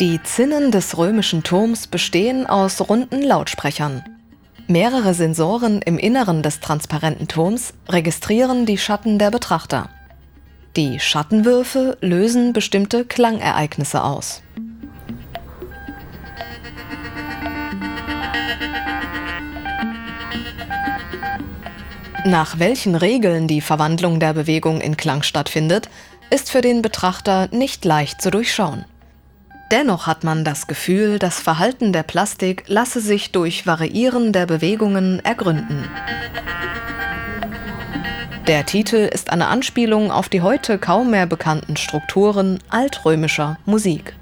Die Zinnen des römischen Turms bestehen aus runden Lautsprechern. Mehrere Sensoren im Inneren des transparenten Turms registrieren die Schatten der Betrachter. Die Schattenwürfe lösen bestimmte Klangereignisse aus. Nach welchen Regeln die Verwandlung der Bewegung in Klang stattfindet, ist für den Betrachter nicht leicht zu durchschauen. Dennoch hat man das Gefühl, das Verhalten der Plastik lasse sich durch Variieren der Bewegungen ergründen. Der Titel ist eine Anspielung auf die heute kaum mehr bekannten Strukturen altrömischer Musik.